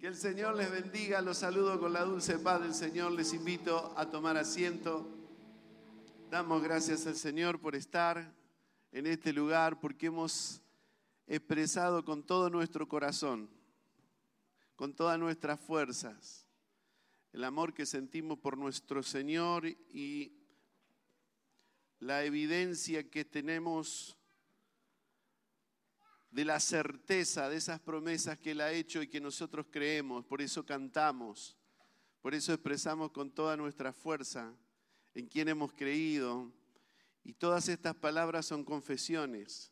Que el Señor les bendiga, los saludo con la dulce paz del Señor, les invito a tomar asiento. Damos gracias al Señor por estar en este lugar, porque hemos expresado con todo nuestro corazón, con todas nuestras fuerzas, el amor que sentimos por nuestro Señor y la evidencia que tenemos de la certeza de esas promesas que Él ha hecho y que nosotros creemos. Por eso cantamos, por eso expresamos con toda nuestra fuerza en quien hemos creído. Y todas estas palabras son confesiones,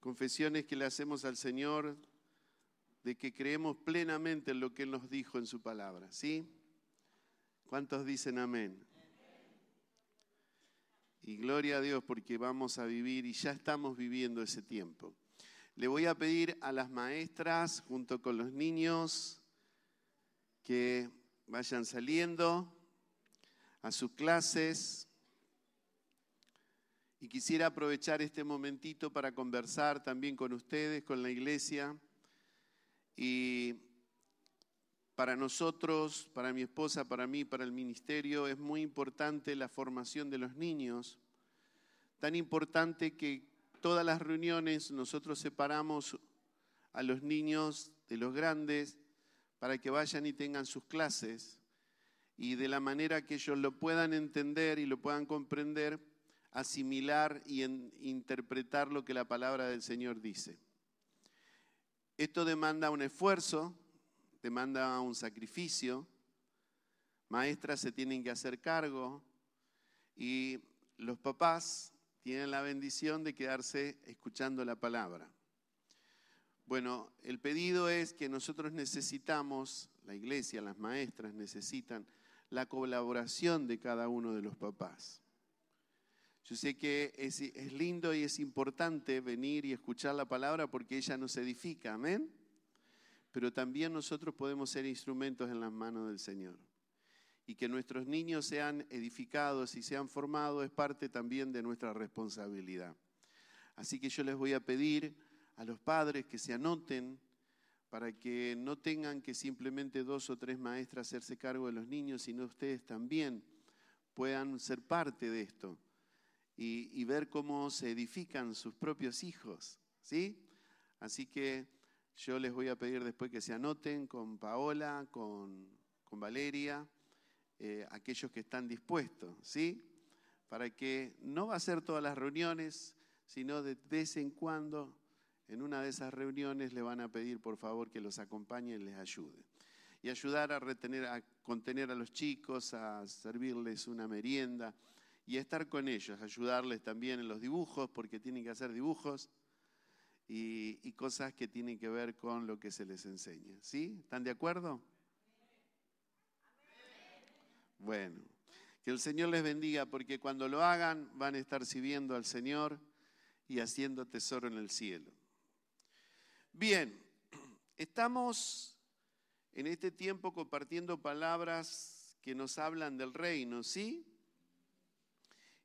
confesiones que le hacemos al Señor de que creemos plenamente en lo que Él nos dijo en su palabra. ¿Sí? ¿Cuántos dicen amén? Y gloria a Dios porque vamos a vivir y ya estamos viviendo ese tiempo. Le voy a pedir a las maestras junto con los niños que vayan saliendo a sus clases. Y quisiera aprovechar este momentito para conversar también con ustedes, con la iglesia. Y para nosotros, para mi esposa, para mí, para el ministerio, es muy importante la formación de los niños. Tan importante que todas las reuniones nosotros separamos a los niños de los grandes para que vayan y tengan sus clases y de la manera que ellos lo puedan entender y lo puedan comprender, asimilar y interpretar lo que la palabra del Señor dice. Esto demanda un esfuerzo, demanda un sacrificio. Maestras se tienen que hacer cargo y los papás tienen la bendición de quedarse escuchando la palabra. Bueno, el pedido es que nosotros necesitamos, la iglesia, las maestras necesitan la colaboración de cada uno de los papás. Yo sé que es, es, lindo y es importante venir y escuchar la palabra porque ella nos edifica, amén pero también nosotros podemos ser instrumentos en las manos del Señor. Y que nuestros niños sean edificados y sean formados es parte también de nuestra responsabilidad. Así que yo les voy a pedir a los padres que se anoten para que no tengan que simplemente dos o tres maestras hacerse cargo de los niños, sino ustedes también puedan ser parte de esto y, y ver cómo se edifican sus propios hijos. ¿sí? Así que yo les voy a pedir después que se anoten con Paola, con, Valeria, eh, aquellos que están dispuestos, ¿sí? Para que no va a ser todas las reuniones, sino de vez en cuando, en una de esas reuniones le van a pedir por favor que los acompañe y les ayude. Y ayudar a retener, a contener a los chicos, a servirles una merienda y estar con ellos, ayudarles también en los dibujos, porque tienen que hacer dibujos y, cosas que tienen que ver con lo que se les enseña. ¿Sí? ¿Están de acuerdo? Bueno, que el Señor les bendiga porque cuando lo hagan van a estar sirviendo al Señor y haciendo tesoro en el cielo. Bien, estamos en este tiempo compartiendo palabras que nos hablan del reino, ¿sí?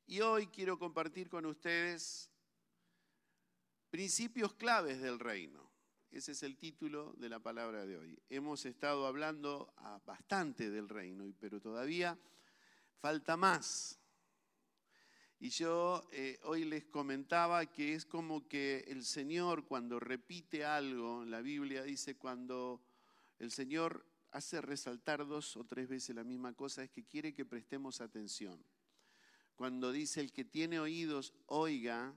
Y hoy quiero compartir con ustedes Principios claves del reino. Ese es el título de la palabra de hoy. Hemos estado hablando bastante del reino, pero todavía falta más. Y yo eh, hoy les comentaba que es como que el Señor cuando repite algo, la Biblia dice cuando el Señor hace resaltar dos o tres veces la misma cosa, es que quiere que prestemos atención. Cuando dice el que tiene oídos, oiga,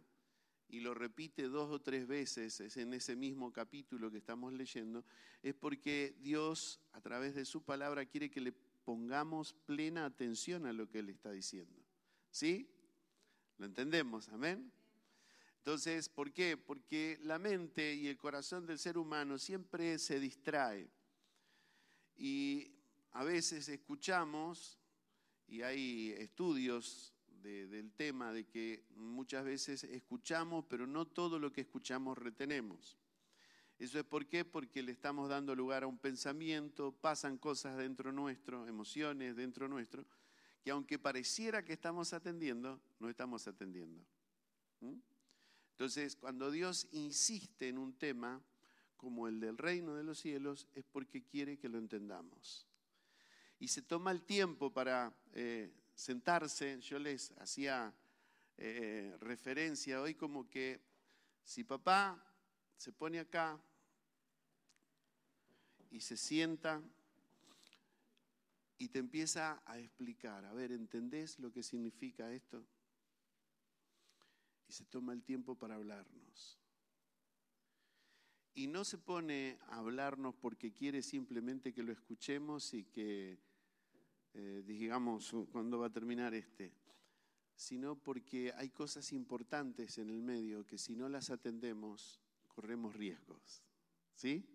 y lo repite dos o tres veces es en ese mismo capítulo que estamos leyendo, es porque Dios a través de su palabra quiere que le pongamos plena atención a lo que Él está diciendo. ¿Sí? ¿Lo entendemos? Amén. Entonces, ¿por qué? Porque la mente y el corazón del ser humano siempre se distrae. Y a veces escuchamos, y hay estudios del tema de que muchas veces escuchamos, pero no todo lo que escuchamos retenemos. ¿Eso es por qué? Porque le estamos dando lugar a un pensamiento, pasan cosas dentro nuestro, emociones dentro nuestro, que aunque pareciera que estamos atendiendo, no estamos atendiendo. ¿Mm? Entonces, cuando Dios insiste en un tema, como el del reino de los cielos es porque quiere que lo entendamos. Y se toma el tiempo para eh, sentarse, yo les hacía eh, referencia hoy como que si papá se pone acá y se sienta y te empieza a explicar, a ver, ¿entendés lo que significa esto? Y se toma el tiempo para hablarnos. Y no se pone a hablarnos porque quiere simplemente que lo escuchemos y que eh, digamos cuándo va a terminar este, sino porque hay cosas importantes en el medio que si no las atendemos corremos riesgos. ¿Sí?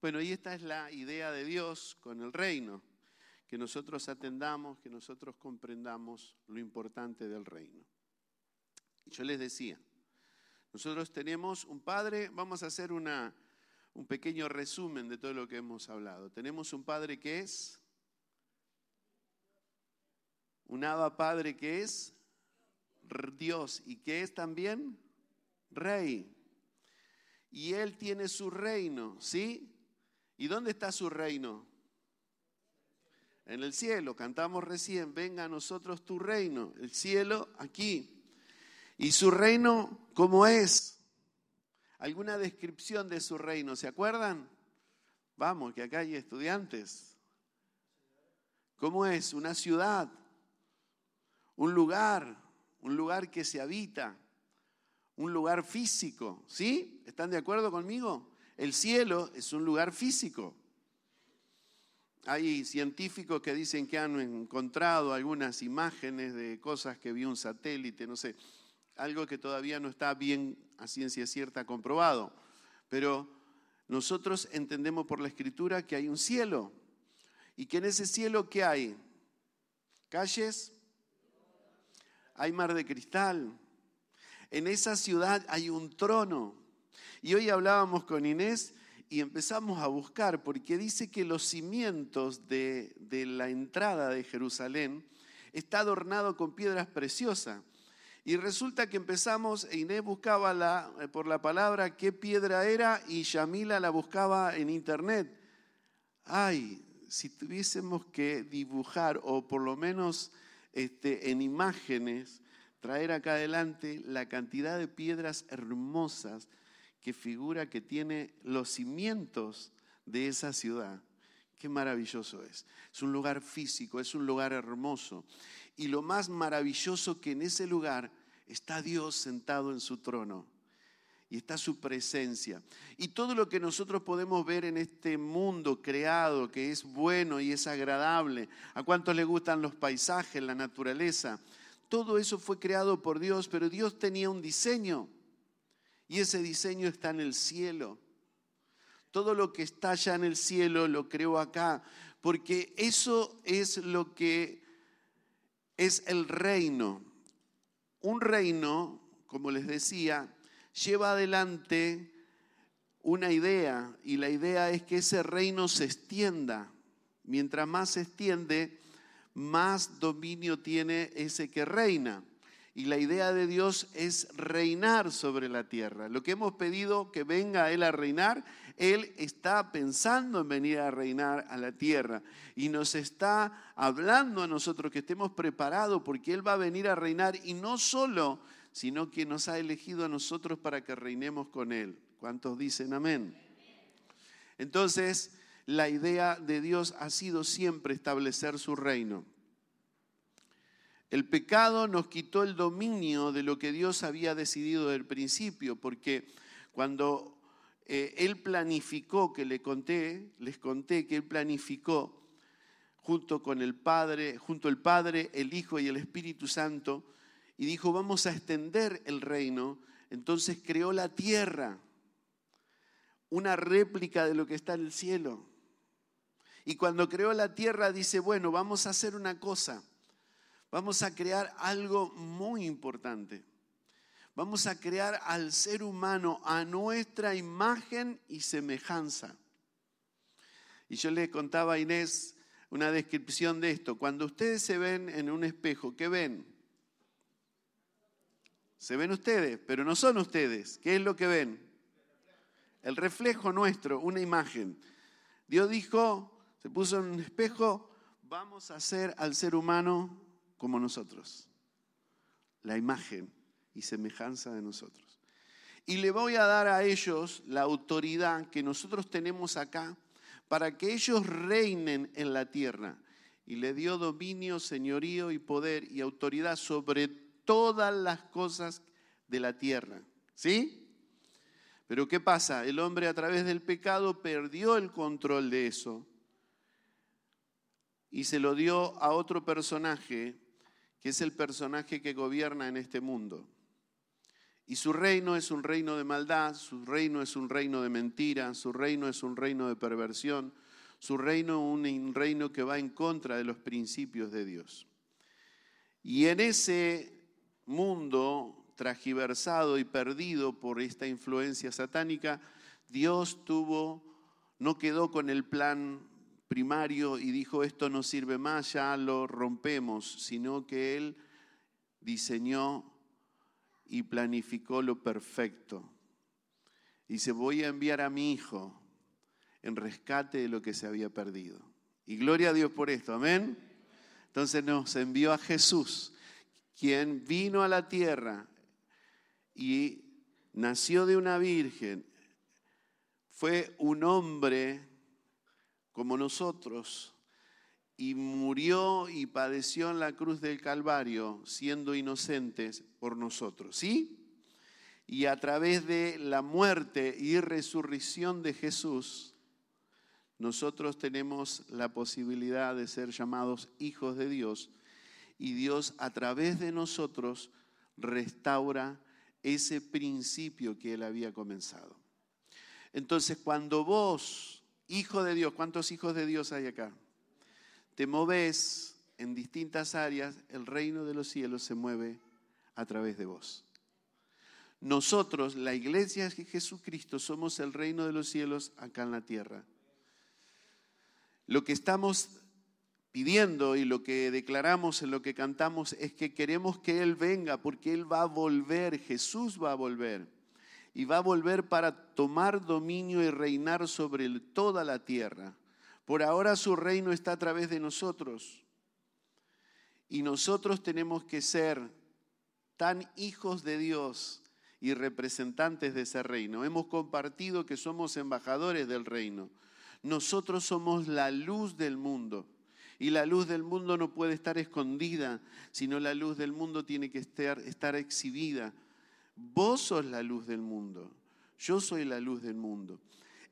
Bueno, y esta es la idea de Dios con el reino, que nosotros atendamos, que nosotros comprendamos lo importante del reino. Yo les decía, nosotros tenemos un padre, vamos a hacer una, un pequeño resumen de todo lo que hemos hablado. Tenemos un padre que es, un Abba Padre que es Dios y que es también Rey. Y Él tiene su reino, ¿sí? ¿Y dónde está su reino? En el cielo, cantamos recién, venga a nosotros tu reino, el cielo aquí. ¿Y su reino cómo es? ¿Alguna descripción de su reino? ¿Se acuerdan? Vamos, que acá hay estudiantes. ¿Cómo es? Una ciudad, un lugar, un lugar que se habita, un lugar físico. ¿Sí? ¿Están de acuerdo conmigo? El cielo es un lugar físico. Hay científicos que dicen que han encontrado algunas imágenes de cosas que vio un satélite, no sé, algo que todavía no está bien a ciencia cierta comprobado. Pero nosotros entendemos por la escritura que hay un cielo y que en ese cielo ¿qué hay? Calles, hay mar de cristal, en esa ciudad hay un trono. Y hoy hablábamos con Inés y empezamos a buscar, porque dice que los cimientos de, la entrada de Jerusalén está adornado con piedras preciosas. Y resulta que empezamos, Inés buscaba la, eh, por la palabra qué piedra era y Yamila la buscaba en internet. Ay, si tuviésemos que dibujar o por lo menos este, en imágenes, traer acá adelante la cantidad de piedras hermosas que figura que tiene los cimientos de esa ciudad. Qué maravilloso es. Es un lugar físico, es un lugar hermoso. Y lo más maravilloso que en ese lugar está Dios sentado en su trono y está su presencia. Y todo lo que nosotros podemos ver en este mundo creado, que es bueno y es agradable, a cuántos le gustan los paisajes, la naturaleza, todo eso fue creado por Dios, pero Dios tenía un diseño. Y ese diseño está en el cielo. Todo lo que está allá en el cielo lo creo acá, porque eso es lo que es el reino. Un reino, como les decía, lleva adelante una idea y la idea es que ese reino se extienda. Mientras más se extiende, más dominio tiene ese que reina. Y la idea de Dios es reinar sobre la tierra. Lo que hemos pedido que venga Él a reinar, Él está pensando en venir a reinar a la tierra. Y nos está hablando a nosotros que estemos preparados porque Él va a venir a reinar y no solo, sino que nos ha elegido a nosotros para que reinemos con Él. ¿Cuántos dicen amén? Entonces, la idea de Dios ha sido siempre establecer su reino. El pecado nos quitó el dominio de lo que Dios había decidido del principio, porque cuando eh, Él planificó, que le conté, les conté que Él planificó junto con el Padre, junto el Padre, el Hijo y el Espíritu Santo, y dijo, vamos a extender el reino, entonces creó la tierra, una réplica de lo que está en el cielo. Y cuando creó la tierra dice, bueno, vamos a hacer una cosa vamos a crear algo muy importante. Vamos a crear al ser humano a nuestra imagen y semejanza. Y yo le contaba a Inés una descripción de esto. Cuando ustedes se ven en un espejo, ¿qué ven? Se ven ustedes, pero no son ustedes. ¿Qué es lo que ven? el reflejo nuestro, una imagen. Dios dijo, se puso en un espejo, vamos a hacer al ser humano como nosotros, la imagen y semejanza de nosotros. Y le voy a dar a ellos la autoridad que nosotros tenemos acá para que ellos reinen en la tierra. Y le dio dominio, señorío y poder y autoridad sobre todas las cosas de la tierra. ¿Sí? Pero ¿qué pasa? El hombre a través del pecado perdió el control de eso y se lo dio a otro personaje, que es el personaje que gobierna en este mundo. Y su reino es un reino de maldad, su reino es un reino de mentira, su reino es un reino de perversión, su reino un reino que va en contra de los principios de Dios. Y en ese mundo tragiversado y perdido por esta influencia satánica, Dios tuvo, no quedó con el plan primario y dijo esto no sirve más, ya lo rompemos, sino que Él diseñó y planificó lo perfecto. Dice, voy a enviar a mi hijo en rescate de lo que se había perdido. Y gloria a Dios por esto, amén. Entonces nos envió a Jesús, quien vino a la tierra y nació de una virgen, fue un hombre como nosotros y murió y padeció en la cruz del Calvario siendo inocentes por nosotros. ¿Sí? Y a través de la muerte y resurrección de Jesús, nosotros tenemos la posibilidad de ser llamados hijos de Dios y Dios a través de nosotros restaura ese principio que él había comenzado. Entonces, cuando vos, hijo de Dios, ¿cuántos hijos de Dios hay acá? Te moves en distintas áreas, el reino de los cielos se mueve a través de vos. Nosotros, la iglesia de Jesucristo, somos el reino de los cielos acá en la tierra. Lo que estamos pidiendo y lo que declaramos en lo que cantamos es que queremos que Él venga porque Él va a volver, Jesús va a volver. Y va a volver para tomar dominio y reinar sobre toda la tierra. Por ahora su reino está a través de nosotros. Y nosotros tenemos que ser tan hijos de Dios y representantes de ese reino. Hemos compartido que somos embajadores del reino. Nosotros somos la luz del mundo. Y la luz del mundo no puede estar escondida, sino la luz del mundo tiene que estar, exhibida. Vos sos la luz del mundo, yo soy la luz del mundo.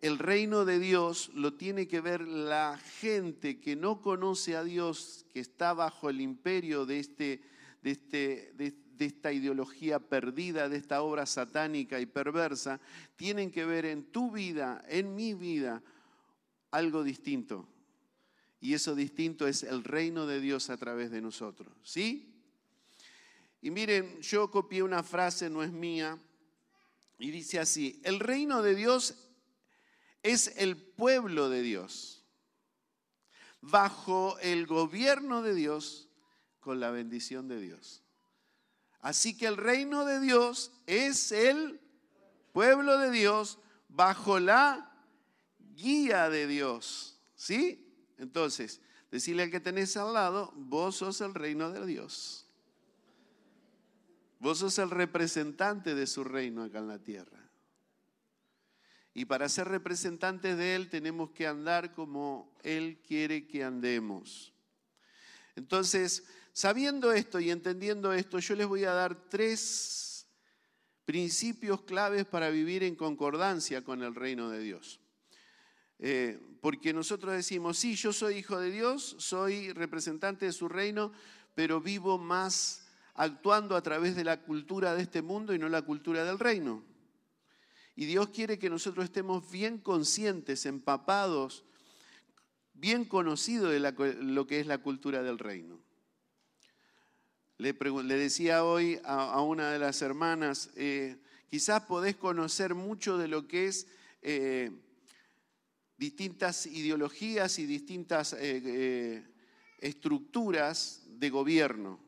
El reino de Dios lo tiene que ver la gente que no conoce a Dios, que está bajo el imperio de, este, este, de esta ideología perdida, de esta obra satánica y perversa, tienen que ver en tu vida, en mi vida, algo distinto y eso distinto es el reino de Dios a través de nosotros. ¿Sí? Y miren, yo copié una frase, no es mía, y dice así, el reino de Dios es el pueblo de Dios, bajo el gobierno de Dios, con la bendición de Dios. Así que el reino de Dios es el pueblo de Dios bajo la guía de Dios. ¿Sí? Entonces, decirle al que tenés al lado, vos sos el reino de Dios. Vos sos el representante de su reino acá en la tierra. Y para ser representantes de Él tenemos que andar como Él quiere que andemos. Entonces, sabiendo esto y entendiendo esto, yo les voy a dar tres principios claves para vivir en concordancia con el reino de Dios. Eh, porque nosotros decimos, sí, yo soy hijo de Dios, soy representante de su reino, pero vivo más actuando a través de la cultura de este mundo y no la cultura del reino. Y Dios quiere que nosotros estemos bien conscientes, empapados, bien conocidos de lo que es la cultura del reino. Le, decía hoy a, una de las hermanas, eh, quizás podés conocer mucho de lo que es... Eh, distintas ideologías y distintas eh, eh, estructuras de gobierno.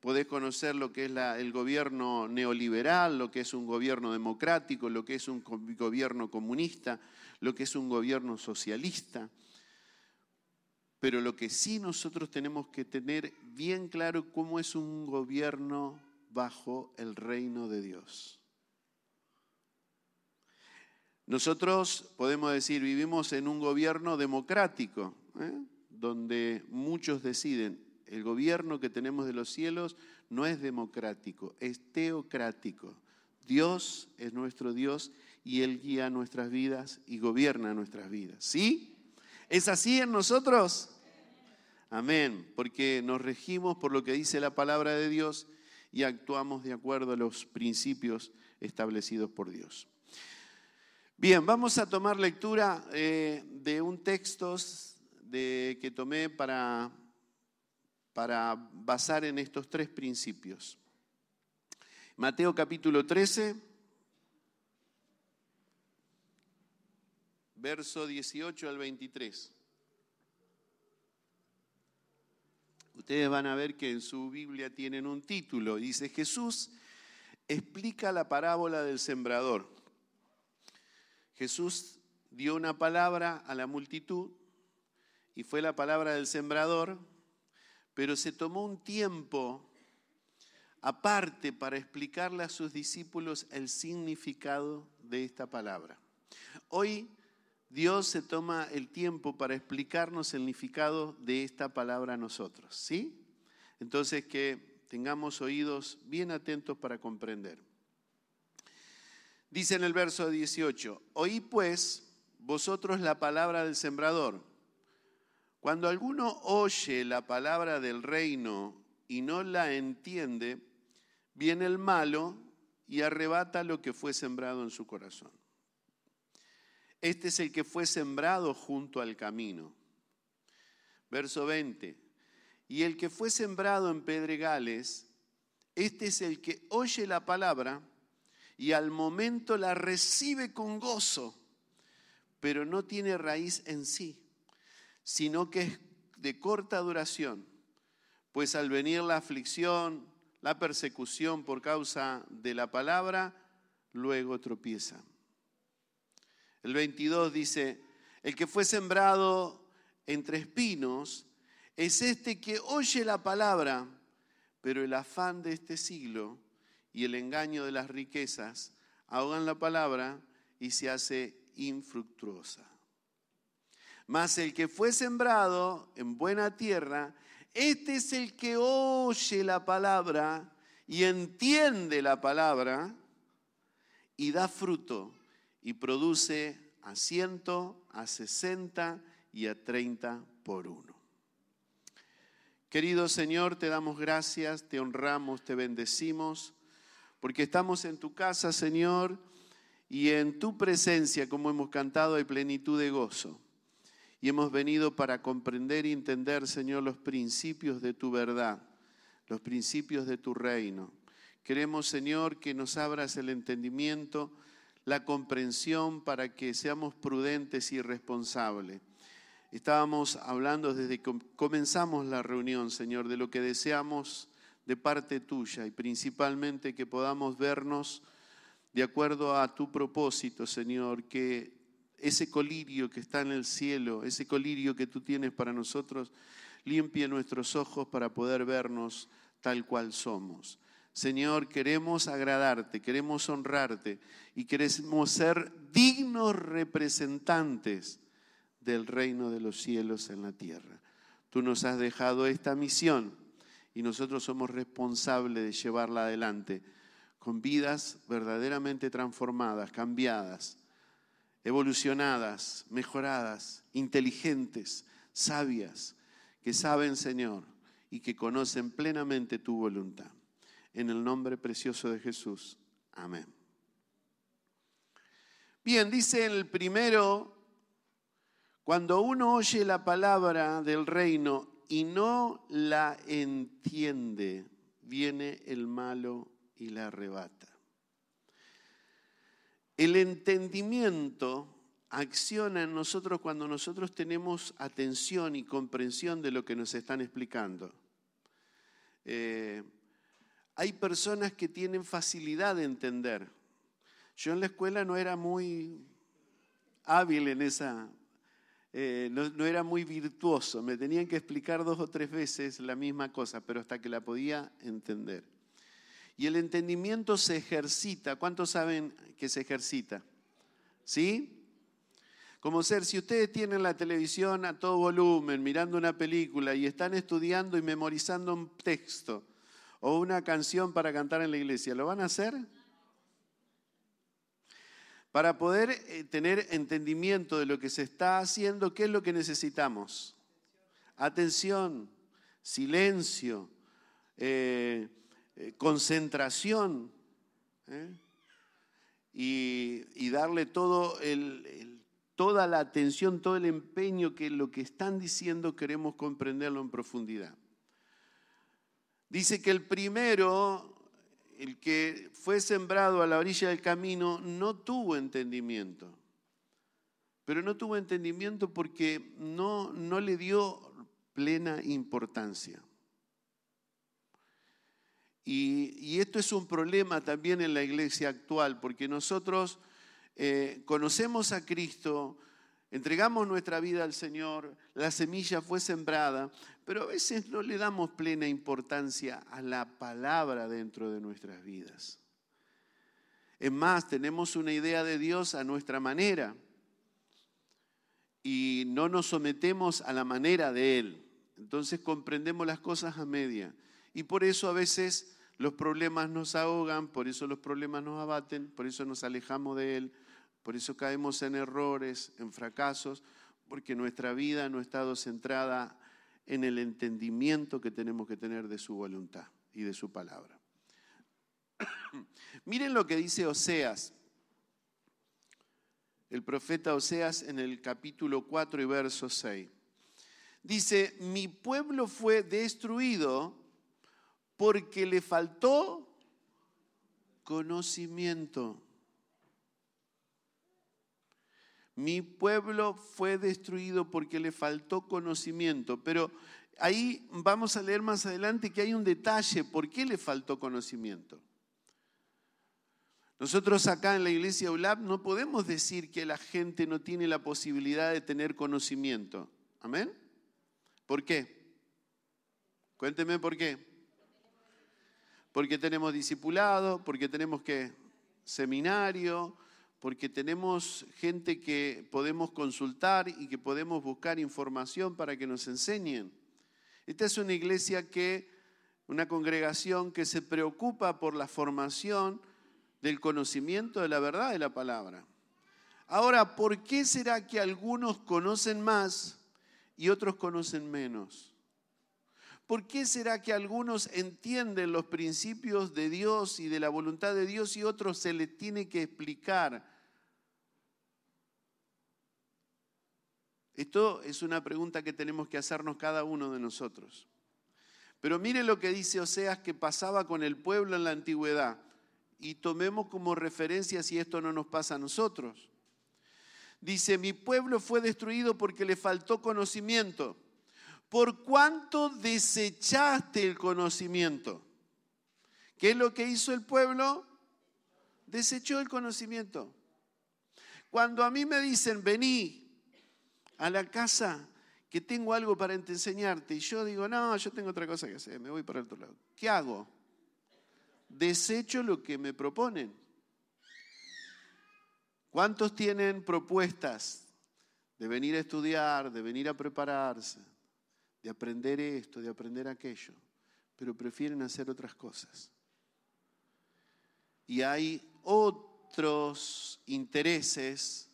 podés conocer lo que es el gobierno neoliberal, lo que es un gobierno democrático, lo que es un gobierno comunista, lo que es un gobierno socialista. Pero lo que sí nosotros tenemos que tener bien claro cómo es un gobierno bajo el reino de Dios. Nosotros podemos decir, vivimos en un gobierno democrático, ¿eh? donde muchos deciden. El gobierno que tenemos de los cielos no es democrático, es teocrático. Dios es nuestro Dios y Él guía nuestras vidas y gobierna nuestras vidas. ¿Sí? ¿Es así en nosotros? Amén, porque nos regimos por lo que dice la palabra de Dios y actuamos de acuerdo a los principios establecidos por Dios. Bien, vamos a tomar lectura eh, de un texto de, que tomé para, para basar en estos tres principios. Mateo capítulo 13, verso 18 al 23. Ustedes van a ver que en su Biblia tienen un título. Dice, Jesús explica la parábola del sembrador. Jesús dio una palabra a la multitud y fue la palabra del sembrador, pero se tomó un tiempo aparte para explicarle a sus discípulos el significado de esta palabra. Hoy Dios se toma el tiempo para explicarnos el significado de esta palabra a nosotros, ¿sí? Entonces que tengamos oídos bien atentos para comprender. Dice en el verso 18, oí pues vosotros la palabra del sembrador. Cuando alguno oye la palabra del reino y no la entiende, viene el malo y arrebata lo que fue sembrado en su corazón. Este es el que fue sembrado junto al camino. Verso 20. Y el que fue sembrado en pedregales, este es el que oye la palabra y al momento la recibe con gozo, pero no tiene raíz en sí, sino que es de corta duración, pues al venir la aflicción, la persecución por causa de la palabra, luego tropieza. El 22 dice, el que fue sembrado entre espinos es este que oye la palabra, pero el afán de este siglo y el engaño de las riquezas ahogan la palabra y se hace infructuosa. Mas el que fue sembrado en buena tierra, este es el que oye la palabra y entiende la palabra y da fruto y produce a ciento, a sesenta y a treinta por uno. Querido Señor, te damos gracias, te honramos, te bendecimos porque estamos en tu casa, Señor, y en tu presencia, como hemos cantado, hay plenitud de gozo. Y hemos venido para comprender y entender, Señor, los principios de tu verdad, los principios de tu reino. Queremos, Señor, que nos abras el entendimiento, la comprensión para que seamos prudentes y responsables. Estábamos hablando desde que comenzamos la reunión, Señor, de lo que deseamos de parte tuya y principalmente que podamos vernos de acuerdo a tu propósito, Señor, que ese colirio que está en el cielo, ese colirio que tú tienes para nosotros, limpie nuestros ojos para poder vernos tal cual somos. Señor, queremos agradarte, queremos honrarte y queremos ser dignos representantes del reino de los cielos en la tierra. Tú nos has dejado esta misión y nosotros somos responsables de llevarla adelante con vidas verdaderamente transformadas, cambiadas, evolucionadas, mejoradas, inteligentes, sabias, que saben, Señor, y que conocen plenamente tu voluntad. En el nombre precioso de Jesús. Amén. Bien, dice el primero, cuando uno oye la palabra del reino y no la entiende, viene el malo y la arrebata. El entendimiento acciona en nosotros cuando nosotros tenemos atención y comprensión de lo que nos están explicando. Eh, hay personas que tienen facilidad de entender. Yo en la escuela no era muy hábil en esa, eh, no, no, era muy virtuoso, me tenían que explicar dos o tres veces la misma cosa, pero hasta que la podía entender. Y el entendimiento se ejercita. ¿Cuántos saben que se ejercita? ¿Sí? Como ser, si ustedes tienen la televisión a todo volumen, mirando una película y están estudiando y memorizando un texto o una canción para cantar en la iglesia, ¿lo van a hacer? Para poder eh, tener entendimiento de lo que se está haciendo, ¿qué es lo que necesitamos? Atención, silencio, eh, eh, concentración y, darle todo toda la atención, todo el empeño que lo que están diciendo queremos comprenderlo en profundidad. Dice que el primero el que fue sembrado a la orilla del camino no tuvo entendimiento. Pero no tuvo entendimiento porque no, no le dio plena importancia. Y, y, esto es un problema también en la iglesia actual, porque nosotros eh, conocemos a Cristo, entregamos nuestra vida al Señor, la semilla fue sembrada, pero a veces no le damos plena importancia a la palabra dentro de nuestras vidas. Es más, tenemos una idea de Dios a nuestra manera y no nos sometemos a la manera de Él. Entonces comprendemos las cosas a media. Y por eso a veces los problemas nos ahogan, por eso los problemas nos abaten, por eso nos alejamos de Él, por eso caemos en errores, en fracasos, porque nuestra vida no ha estado centrada en el entendimiento que tenemos que tener de su voluntad y de su palabra. Miren lo que dice Oseas, el profeta Oseas en el capítulo 4 y verso 6. Dice, mi pueblo fue destruido porque le faltó conocimiento. Mi pueblo fue destruido porque le faltó conocimiento. Pero ahí vamos a leer más adelante que hay un detalle. ¿Por qué le faltó conocimiento? Nosotros acá en la iglesia ULAP no podemos decir que la gente no tiene la posibilidad de tener conocimiento. ¿Amén? ¿Por qué? Cuénteme por qué. Porque tenemos discipulado, porque tenemos que seminario, porque tenemos gente que podemos consultar y que podemos buscar información para que nos enseñen. Esta es una iglesia que, una congregación que se preocupa por la formación del conocimiento de la verdad de la palabra. Ahora, ¿por qué será que algunos conocen más y otros conocen menos? ¿Por qué será que algunos entienden los principios de Dios y de la voluntad de Dios y otros se les tiene que explicar? Esto es una pregunta que tenemos que hacernos cada uno de nosotros. Pero mire lo que dice Oseas que pasaba con el pueblo en la antigüedad y tomemos como referencia si esto no nos pasa a nosotros. Dice, mi pueblo fue destruido porque le faltó conocimiento por cuánto desechaste el conocimiento. ¿Qué es lo que hizo el pueblo? Desechó el conocimiento. Cuando a mí me dicen, vení a la casa que tengo algo para enseñarte y yo digo, no, yo tengo otra cosa que hacer, me voy para otro lado. ¿Qué hago? Desecho lo que me proponen. ¿Cuántos tienen propuestas de venir a estudiar, de venir a prepararse? de aprender esto, de aprender aquello, pero prefieren hacer otras cosas. Y hay otros intereses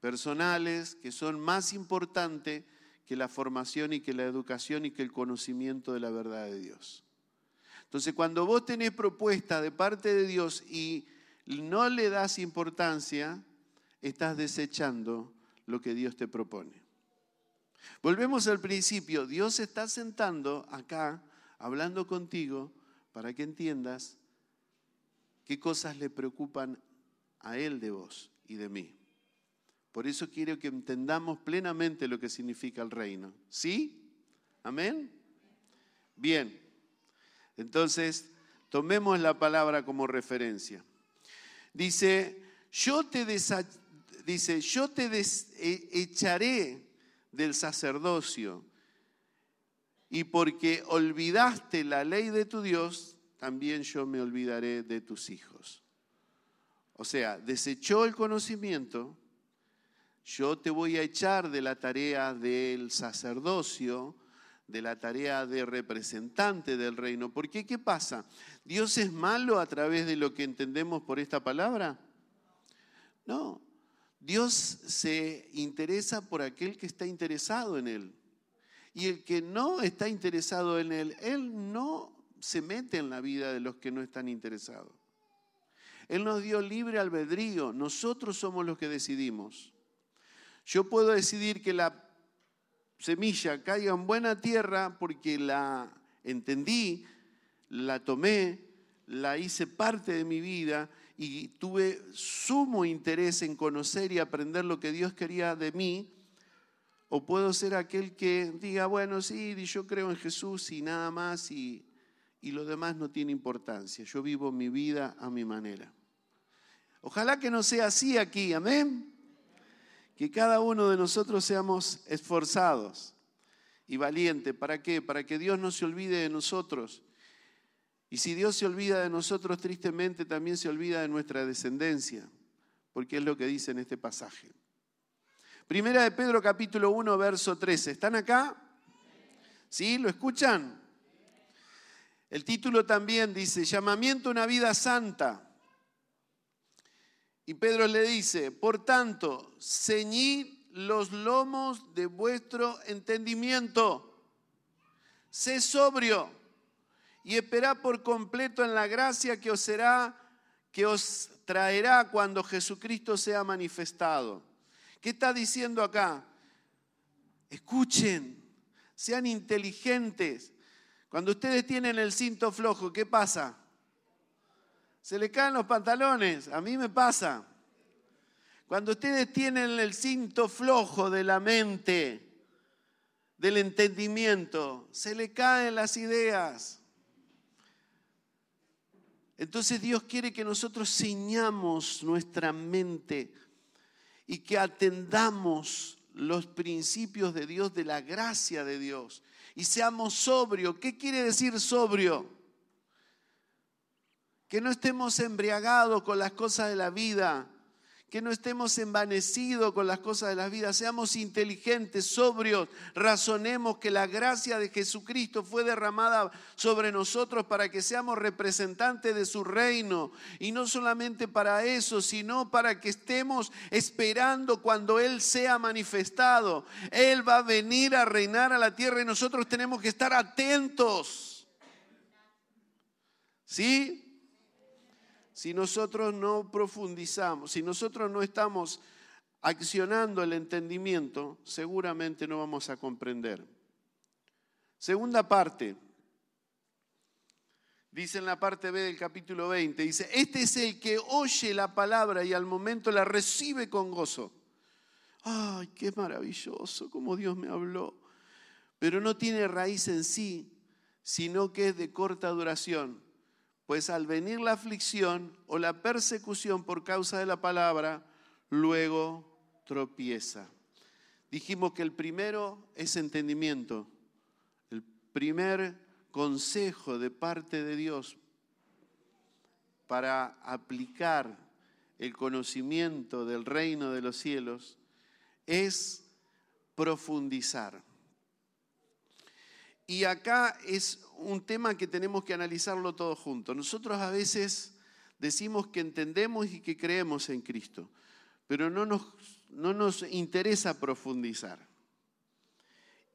personales que son más importantes que la formación y que la educación y que el conocimiento de la verdad de Dios. Entonces, cuando vos tenés propuesta de parte de Dios y no le das importancia, estás desechando lo que Dios te propone. Volvemos al principio. Dios está sentando acá, hablando contigo, para que entiendas qué cosas le preocupan a Él de vos y de mí. Por eso quiero que entendamos plenamente lo que significa el reino. ¿Sí? ¿Amén? Bien. Entonces, Tomemos la palabra como referencia. Dice, yo te, dice, yo te e-, echaré del sacerdocio y porque olvidaste la ley de tu Dios, también yo me olvidaré de tus hijos. O sea, desechó el conocimiento, yo te voy a echar de la tarea del sacerdocio, de la tarea de representante del reino. Porque ¿qué pasa? ¿Dios es malo a través de lo que entendemos por esta palabra? No. Dios se interesa por aquel que está interesado en Él. Y el que no está interesado en Él, Él no se mete en la vida de los que no están interesados. Él nos dio libre albedrío, nosotros somos los que decidimos. Yo puedo decidir que la semilla caiga en buena tierra porque la entendí, la tomé, la hice parte de mi vida y tuve sumo interés en conocer y aprender lo que Dios quería de mí. O puedo ser aquel que diga, bueno, sí, yo creo en Jesús y nada más y, y lo demás no tiene importancia. Yo vivo mi vida a mi manera. Ojalá que no sea así aquí, amén que cada uno de nosotros seamos esforzados y valientes. ¿Para qué? Para que Dios no se olvide de nosotros. Y si Dios se olvida de nosotros, tristemente también se olvida de nuestra descendencia, porque es lo que dice en este pasaje. Primera de Pedro capítulo 1, verso 13. ¿Están acá? ¿Sí? ¿Lo escuchan? El título también dice, llamamiento a una vida santa. Y Pedro le dice, por tanto, ceñid los lomos de vuestro entendimiento, sé sobrio y esperad por completo en la gracia que os será, que os traerá cuando Jesucristo sea manifestado. ¿Qué está diciendo acá? Escuchen, sean inteligentes. Cuando ustedes tienen el cinto flojo, ¿qué pasa? Se le caen los pantalones. A mí me pasa. Cuando ustedes tienen el cinto flojo de la mente, del entendimiento, se le caen las ideas. Entonces Dios quiere que nosotros ciñamos nuestra mente y que atendamos los principios de Dios, de la gracia de Dios, y seamos sobrios. ¿Qué quiere decir sobrio? Que no estemos embriagados con las cosas de la vida, que no estemos envanecidos con las cosas de la vida, seamos inteligentes, sobrios, razonemos que la gracia de Jesucristo fue derramada sobre nosotros para que seamos representantes de su reino. Y no solamente para eso, sino para que estemos esperando cuando Él sea manifestado. Él va a venir a reinar a la tierra y nosotros tenemos que estar atentos. ¿Sí? Si nosotros no profundizamos, si nosotros no estamos accionando el entendimiento, seguramente no vamos a comprender. Segunda parte, dice en la parte B del capítulo 20, dice, este es el que oye la palabra y al momento la recibe con gozo. Ay, qué maravilloso, como Dios me habló. Pero no tiene raíz en sí, sino que es de corta duración pues al venir la aflicción o la persecución por causa de la palabra, luego tropieza. Dijimos que el primero es entendimiento. El primer consejo de parte de Dios para aplicar el conocimiento del reino de los cielos es profundizar. Y acá es un tema que tenemos que analizarlo todo junto. Nosotros a veces decimos que entendemos y que creemos en Cristo, pero no nos, no nos interesa profundizar.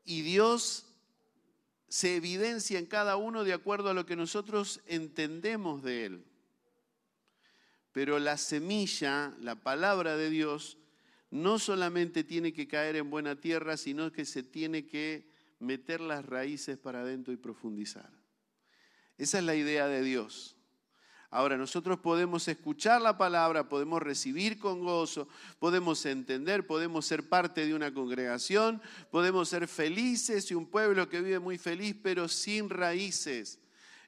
Y Dios se evidencia en cada uno de acuerdo a lo que nosotros entendemos de Él. Pero la semilla, la palabra de Dios, no solamente tiene que caer en buena tierra, sino que se tiene que meter las raíces para adentro y profundizar. Esa es la idea de Dios. Ahora, nosotros podemos escuchar la palabra, podemos recibir con gozo, podemos entender, podemos ser parte de una congregación, podemos ser felices y un pueblo que vive muy feliz, pero sin raíces.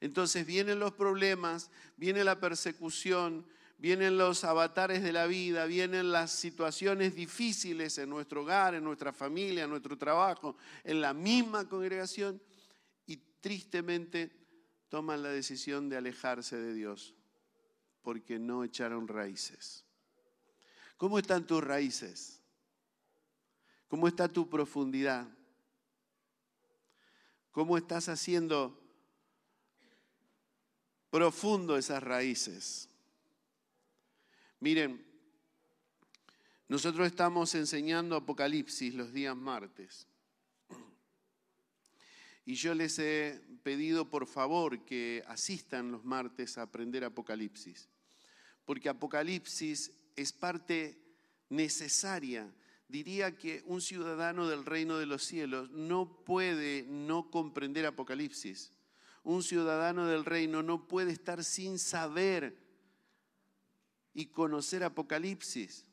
Entonces vienen los problemas, viene la persecución, vienen los avatares de la vida, vienen las situaciones difíciles en nuestro hogar, en nuestra familia, en nuestro trabajo, en la misma congregación y tristemente toman la decisión de alejarse de Dios porque no echaron raíces. ¿Cómo están tus raíces? ¿Cómo está tu profundidad? ¿Cómo estás haciendo profundo esas raíces? Miren, nosotros estamos enseñando Apocalipsis los días martes. Y yo les he pedido por favor que asistan los martes a aprender Apocalipsis, porque Apocalipsis es parte necesaria diría que un ciudadano del reino de los cielos no puede no comprender Apocalipsis. Un ciudadano del reino no puede estar sin saber y conocer Apocalipsis.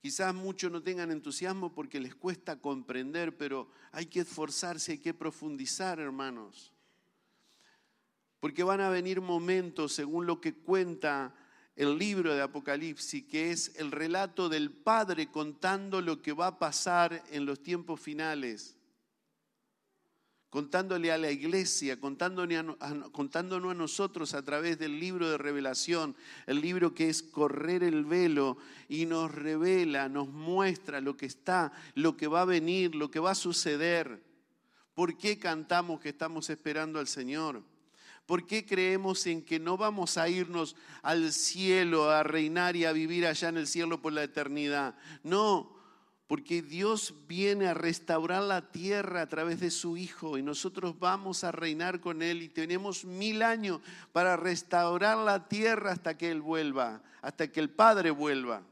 Quizás muchos no tengan entusiasmo porque les cuesta comprender, pero hay que esforzarse, hay que profundizar, hermanos. Porque van a venir momentos, según lo que cuenta el libro de Apocalipsis, que es el relato del Padre contando lo que va a pasar en los tiempos finales, contándole a la iglesia, contándonos a nosotros a través del libro de revelación, el libro que es correr el velo y nos revela, nos muestra lo que está, lo que va a venir, lo que va a suceder. ¿Por qué cantamos que estamos esperando al Señor? ¿Por qué creemos en que no vamos a irnos al cielo a reinar y a vivir allá en el cielo por la eternidad? No, porque Dios viene a restaurar la tierra a través de su Hijo y nosotros vamos a reinar con Él y tenemos mil años para restaurar la tierra hasta que Él vuelva, hasta que el Padre vuelva.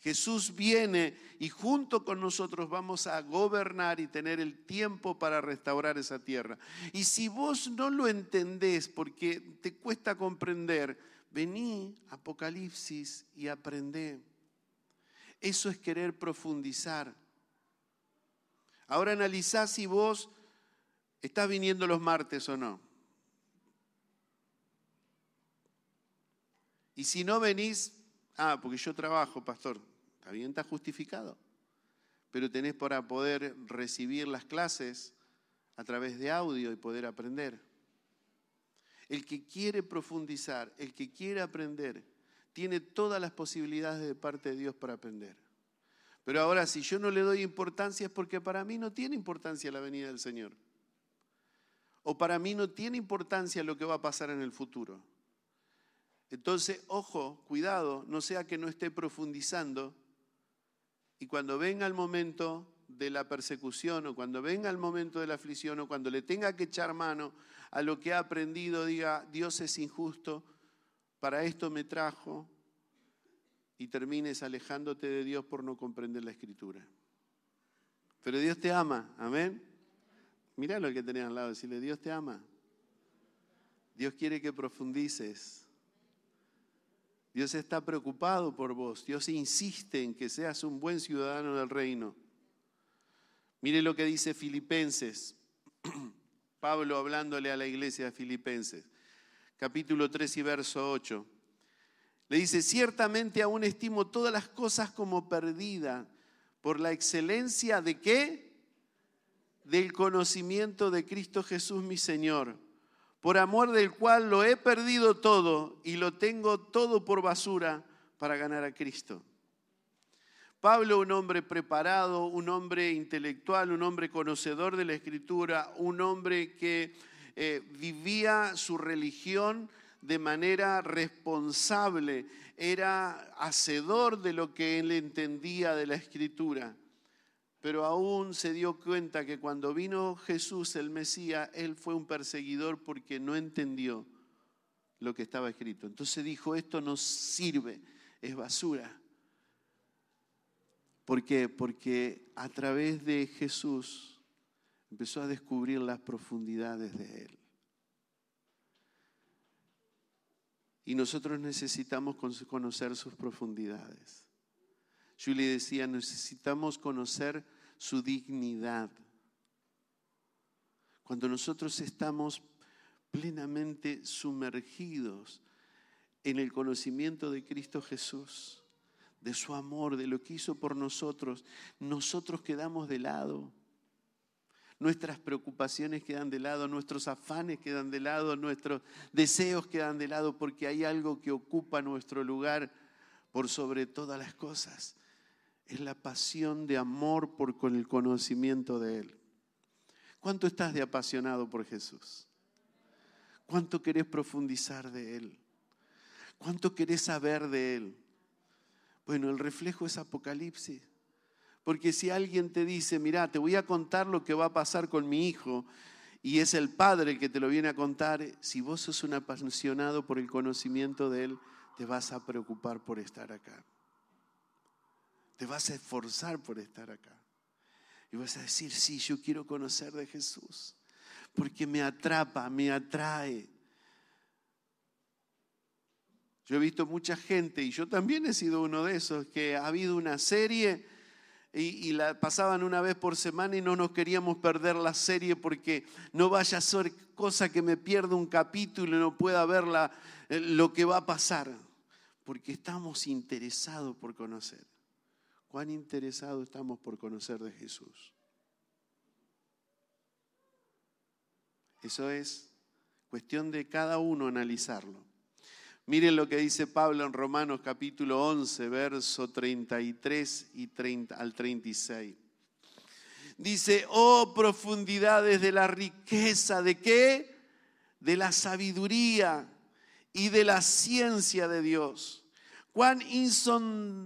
Jesús viene y junto con nosotros vamos a gobernar y tener el tiempo para restaurar esa tierra. Y si vos no lo entendés porque te cuesta comprender, vení Apocalipsis y aprendé. Eso es querer profundizar. Ahora analizá si vos estás viniendo los martes o no. Y si no venís, ah, porque yo trabajo, pastor. Está bien, está justificado. Pero tenés para poder recibir las clases a través de audio y poder aprender. El que quiere profundizar, el que quiere aprender, tiene todas las posibilidades de parte de Dios para aprender. Pero ahora, si yo no le doy importancia es porque para mí no tiene importancia la venida del Señor. O para mí no tiene importancia lo que va a pasar en el futuro. Entonces, ojo, cuidado, no sea que no esté profundizando y cuando venga el momento de la persecución o cuando venga el momento de la aflicción o cuando le tenga que echar mano a lo que ha aprendido, diga, Dios es injusto, para esto me trajo, y termines alejándote de Dios por no comprender la escritura. Pero Dios te ama, amén. Mira lo que tenés al lado, decirle, Dios te ama. Dios quiere que profundices. Dios está preocupado por vos. Dios insiste en que seas un buen ciudadano del reino. Mire lo que dice Filipenses. Pablo hablándole a la iglesia de Filipenses. Capítulo 3 y verso 8. Le dice, ciertamente aún estimo todas las cosas como perdidas por la excelencia de qué? Del conocimiento de Cristo Jesús mi Señor por amor del cual lo he perdido todo y lo tengo todo por basura para ganar a Cristo. Pablo, un hombre preparado, un hombre intelectual, un hombre conocedor de la escritura, un hombre que eh, vivía su religión de manera responsable, era hacedor de lo que él entendía de la escritura pero aún se dio cuenta que cuando vino Jesús el Mesías, él fue un perseguidor porque no entendió lo que estaba escrito. Entonces dijo, esto no sirve, es basura. ¿Por qué? Porque a través de Jesús empezó a descubrir las profundidades de Él. Y nosotros necesitamos conocer sus profundidades. Julie decía, necesitamos conocer su dignidad. Cuando nosotros estamos plenamente sumergidos en el conocimiento de Cristo Jesús, de su amor, de lo que hizo por nosotros, nosotros quedamos de lado. Nuestras preocupaciones quedan de lado, nuestros afanes quedan de lado, nuestros deseos quedan de lado, porque hay algo que ocupa nuestro lugar por sobre todas las cosas. Es la pasión de amor por con el conocimiento de Él. ¿Cuánto estás de apasionado por Jesús? ¿Cuánto querés profundizar de Él? ¿Cuánto querés saber de Él? Bueno, el reflejo es Apocalipsis. Porque si alguien te dice, mira, te voy a contar lo que va a pasar con mi hijo, y es el padre que te lo viene a contar, si vos sos un apasionado por el conocimiento de Él, te vas a preocupar por estar acá. Te vas a esforzar por estar acá. Y vas a decir, sí, yo quiero conocer de Jesús, porque me atrapa, me atrae. Yo he visto mucha gente, y yo también he sido uno de esos, que ha habido una serie y, la pasaban una vez por semana y no nos queríamos perder la serie porque no vaya a ser cosa que me pierda un capítulo y no pueda ver eh, lo que va a pasar. Porque estamos interesados por conocer. ¿Cuán interesados estamos por conocer de Jesús? Eso es cuestión de cada uno analizarlo. Miren lo que dice Pablo en Romanos capítulo 11, verso 33 y 30, al 36. Dice, oh profundidades de la riqueza, ¿de qué? De la sabiduría y de la ciencia de Dios. Cuán insondables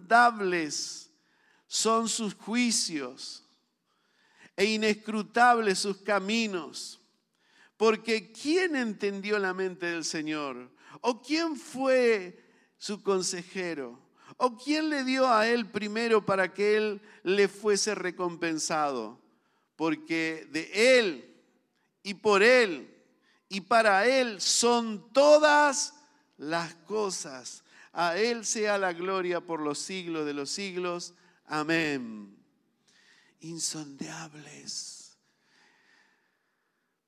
son sus juicios e inescrutables sus caminos. Porque ¿quién entendió la mente del Señor? ¿O quién fue su consejero? ¿O quién le dio a él primero para que él le fuese recompensado? Porque de él y por él y para él son todas las cosas. A él sea la gloria por los siglos de los siglos. Amén. Insondeables,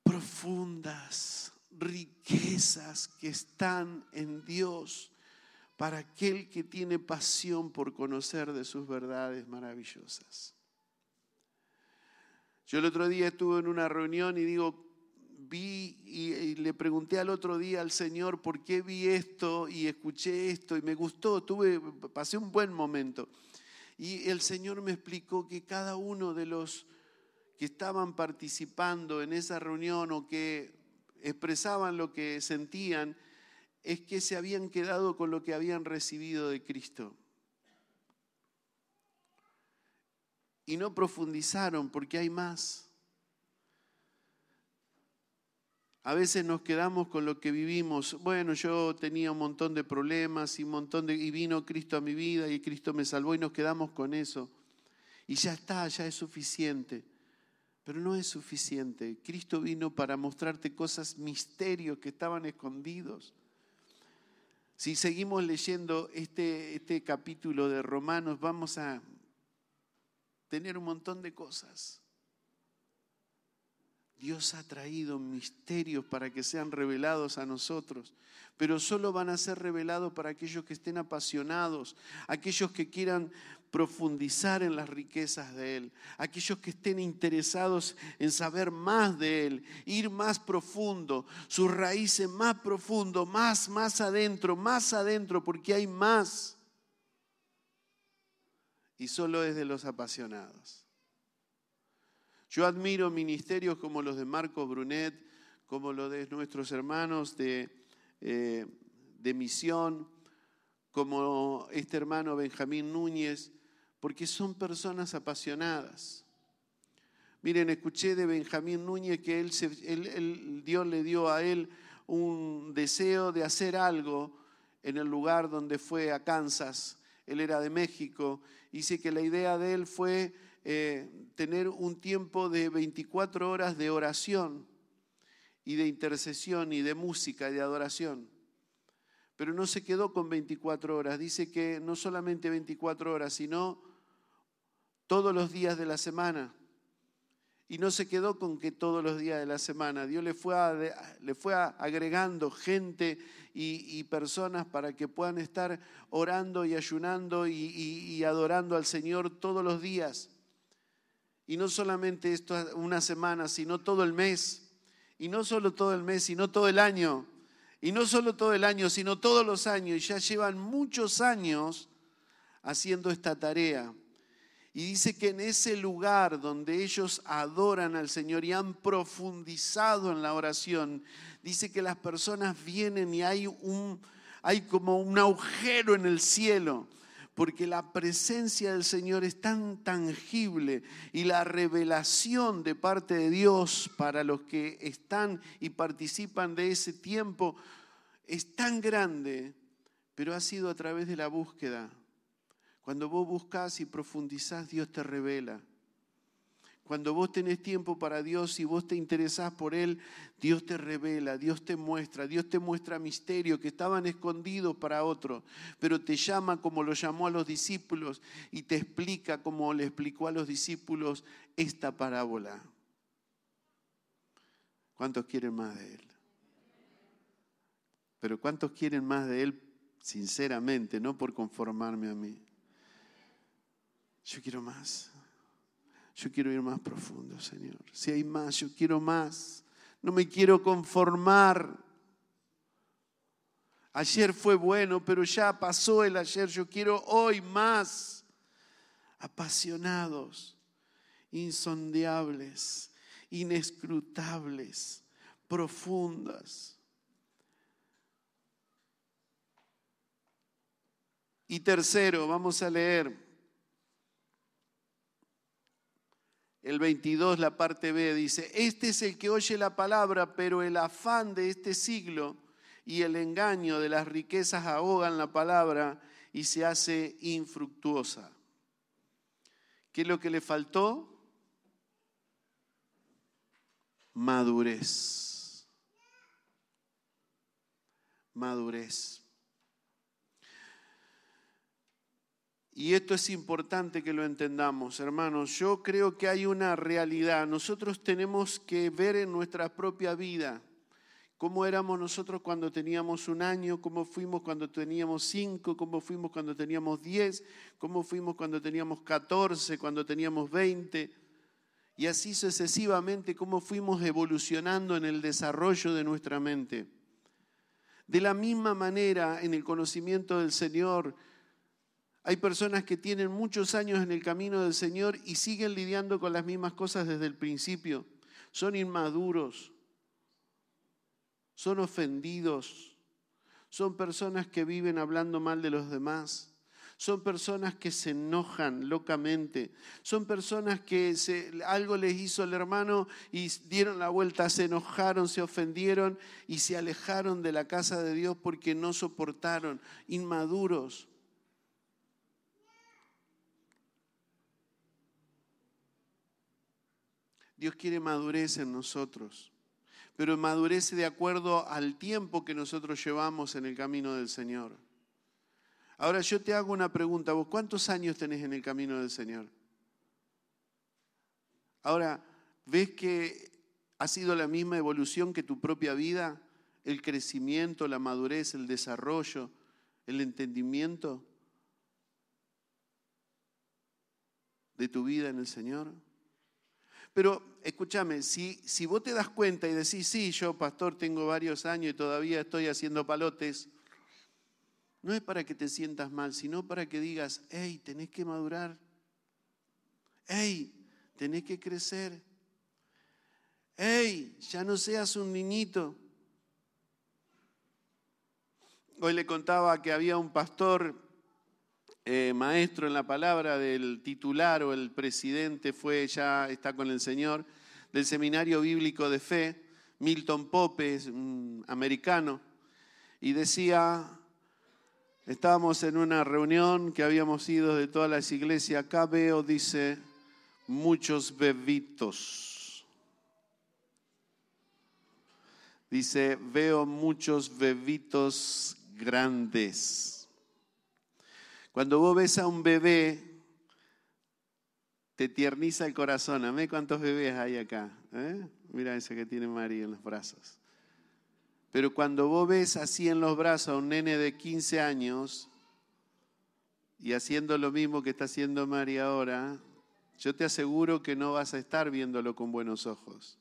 profundas riquezas que están en Dios para aquel que tiene pasión por conocer de sus verdades maravillosas. Yo el otro día estuve en una reunión y digo, vi y, le pregunté al otro día al Señor por qué vi esto y escuché esto y me gustó, tuve, pasé un buen momento. Y el Señor me explicó que cada uno de los que estaban participando en esa reunión o que expresaban lo que sentían, es que se habían quedado con lo que habían recibido de Cristo. Y no profundizaron porque hay más. A veces nos quedamos con lo que vivimos. Bueno, yo tenía un montón de problemas y un montón de y vino Cristo a mi vida y Cristo me salvó y nos quedamos con eso. Y ya está, ya es suficiente. Pero no es suficiente. Cristo vino para mostrarte cosas, misterios que estaban escondidos. Si seguimos leyendo este, este capítulo de Romanos, vamos a tener un montón de cosas. Dios ha traído misterios para que sean revelados a nosotros, pero solo van a ser revelados para aquellos que estén apasionados, aquellos que quieran profundizar en las riquezas de Él, aquellos que estén interesados en saber más de Él, ir más profundo, sus raíces más profundo, más, más adentro, más adentro, porque hay más. Y solo es de los apasionados. Yo admiro ministerios como los de Marco Brunet, como los de nuestros hermanos de, eh, de misión, como este hermano Benjamín Núñez, porque son personas apasionadas. Miren, escuché de Benjamín Núñez que él, Dios le dio a él un deseo de hacer algo en el lugar donde fue a Kansas. Él era de México. Dice que la idea de él fue eh, tener un tiempo de 24 horas de oración y de intercesión y de música y de adoración. Pero no se quedó con 24 horas. Dice que no solamente 24 horas, sino todos los días de la semana. Y no se quedó con que todos los días de la semana, Dios le fue, le fue agregando gente y, personas para que puedan estar orando y ayunando y, adorando al Señor todos los días. Y no solamente esto una semana, sino todo el mes. Y no solo todo el mes, sino todo el año. Y no solo todo el año, sino todos los años. Y ya llevan muchos años haciendo esta tarea. Y dice que en ese lugar donde ellos adoran al Señor y han profundizado en la oración, dice que las personas vienen y hay, un, hay como un agujero en el cielo, porque la presencia del Señor es tan tangible y la revelación de parte de Dios para los que están y participan de ese tiempo es tan grande, pero ha sido a través de la búsqueda cuando vos buscas y profundizás, Dios te revela. Cuando vos tenés tiempo para Dios y vos te interesás por Él, Dios te revela, Dios te muestra, Dios te muestra misterios que estaban escondidos para otro, pero te llama como lo llamó a los discípulos y te explica como le explicó a los discípulos esta parábola. ¿Cuántos quieren más de Él? Pero ¿cuántos quieren más de Él sinceramente, no por conformarme a mí? Yo quiero más. Yo quiero ir más profundo, Señor. Si hay más, yo quiero más. No me quiero conformar. Ayer fue bueno, pero ya pasó el ayer. Yo quiero hoy más. Apasionados, insondeables, inescrutables, profundas. Y tercero, vamos a leer el 22, la parte B, dice, este es el que oye la palabra, pero el afán de este siglo y el engaño de las riquezas ahogan la palabra y se hace infructuosa. ¿Qué es lo que le faltó? Madurez. Madurez. Y esto es importante que lo entendamos, hermanos. Yo creo que hay una realidad. Nosotros tenemos que ver en nuestra propia vida cómo éramos nosotros cuando teníamos un año, cómo fuimos cuando teníamos cinco, cómo fuimos cuando teníamos diez, cómo fuimos cuando teníamos catorce, cuando teníamos veinte. Y así sucesivamente, cómo fuimos evolucionando en el desarrollo de nuestra mente. De la misma manera, en el conocimiento del Señor, hay personas que tienen muchos años en el camino del Señor y siguen lidiando con las mismas cosas desde el principio. Son inmaduros, son ofendidos, son personas que viven hablando mal de los demás. Son personas que se enojan locamente. Son personas que algo les hizo el hermano y dieron la vuelta, se enojaron, se ofendieron y se alejaron de la casa de Dios porque no soportaron. Inmaduros. Dios quiere madurez en nosotros, pero madurece de acuerdo al tiempo que nosotros llevamos en el camino del Señor. Ahora yo te hago una pregunta, vos cuántos años tenés en el camino del Señor? Ahora, ¿ves que ha sido la misma evolución que tu propia vida? El crecimiento, la madurez, el desarrollo, el entendimiento de tu vida en el Señor. Pero escúchame, si, si vos te das cuenta y decís, sí, yo pastor tengo varios años y todavía estoy haciendo palotes, no es para que te sientas mal, sino para que digas, hey, tenés que madurar, hey, tenés que crecer, hey, ya no seas un niñito. Hoy le contaba que había un pastor eh, maestro en la palabra del titular o el presidente fue, ya está con el Señor, del Seminario Bíblico de Fe, Milton Pope, americano, y decía, estábamos en una reunión que habíamos ido de todas las iglesias, acá veo, dice, muchos bebitos. Dice, veo muchos bebitos grandes. Cuando vos ves a un bebé, te tierniza el corazón. Amé cuántos bebés hay acá. ¿eh? Mira ese que tiene María en los brazos. Pero cuando vos ves así en los brazos a un nene de 15 años y haciendo lo mismo que está haciendo María ahora, yo te aseguro que no vas a estar viéndolo con buenos ojos.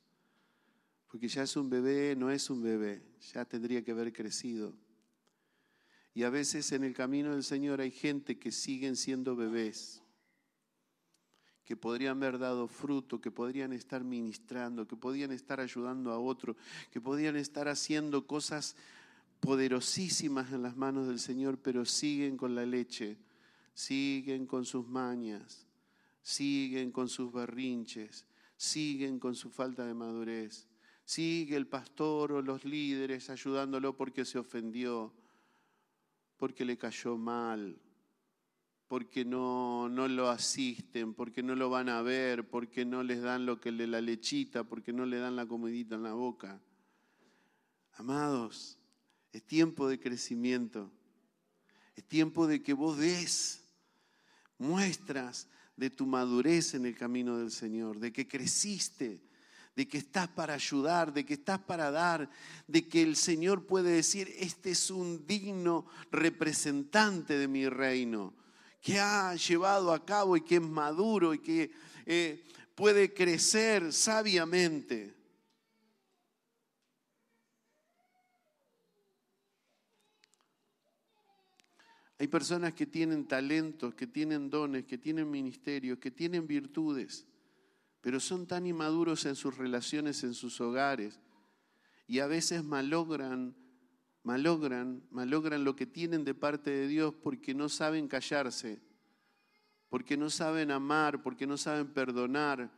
Porque ya es un bebé, no es un bebé, ya tendría que haber crecido. Y a veces en el camino del Señor hay gente que siguen siendo bebés que podrían haber dado fruto, que podrían estar ministrando, que podrían estar ayudando a otro, que podrían estar haciendo cosas poderosísimas en las manos del Señor, pero siguen con la leche, siguen con sus mañas, siguen con sus berrinches, siguen con su falta de madurez. Sigue el pastor o los líderes ayudándolo porque se ofendió, porque le cayó mal, porque no, no lo asisten, porque no lo van a ver, porque no les dan lo que le la lechita, porque no le dan la comidita en la boca. Amados, es tiempo de crecimiento. Es tiempo de que vos des muestras de tu madurez en el camino del Señor, de que creciste, de que estás para ayudar, de que estás para dar, de que el Señor puede decir, este es un digno representante de mi reino que ha llevado a cabo y que es maduro y que eh, puede crecer sabiamente. Hay personas que tienen talentos, que tienen dones, que tienen ministerios, que tienen virtudes, pero son tan inmaduros en sus relaciones, en sus hogares, y a veces malogran malogran, malogran lo que tienen de parte de Dios porque no saben callarse, porque no saben amar, porque no saben perdonar,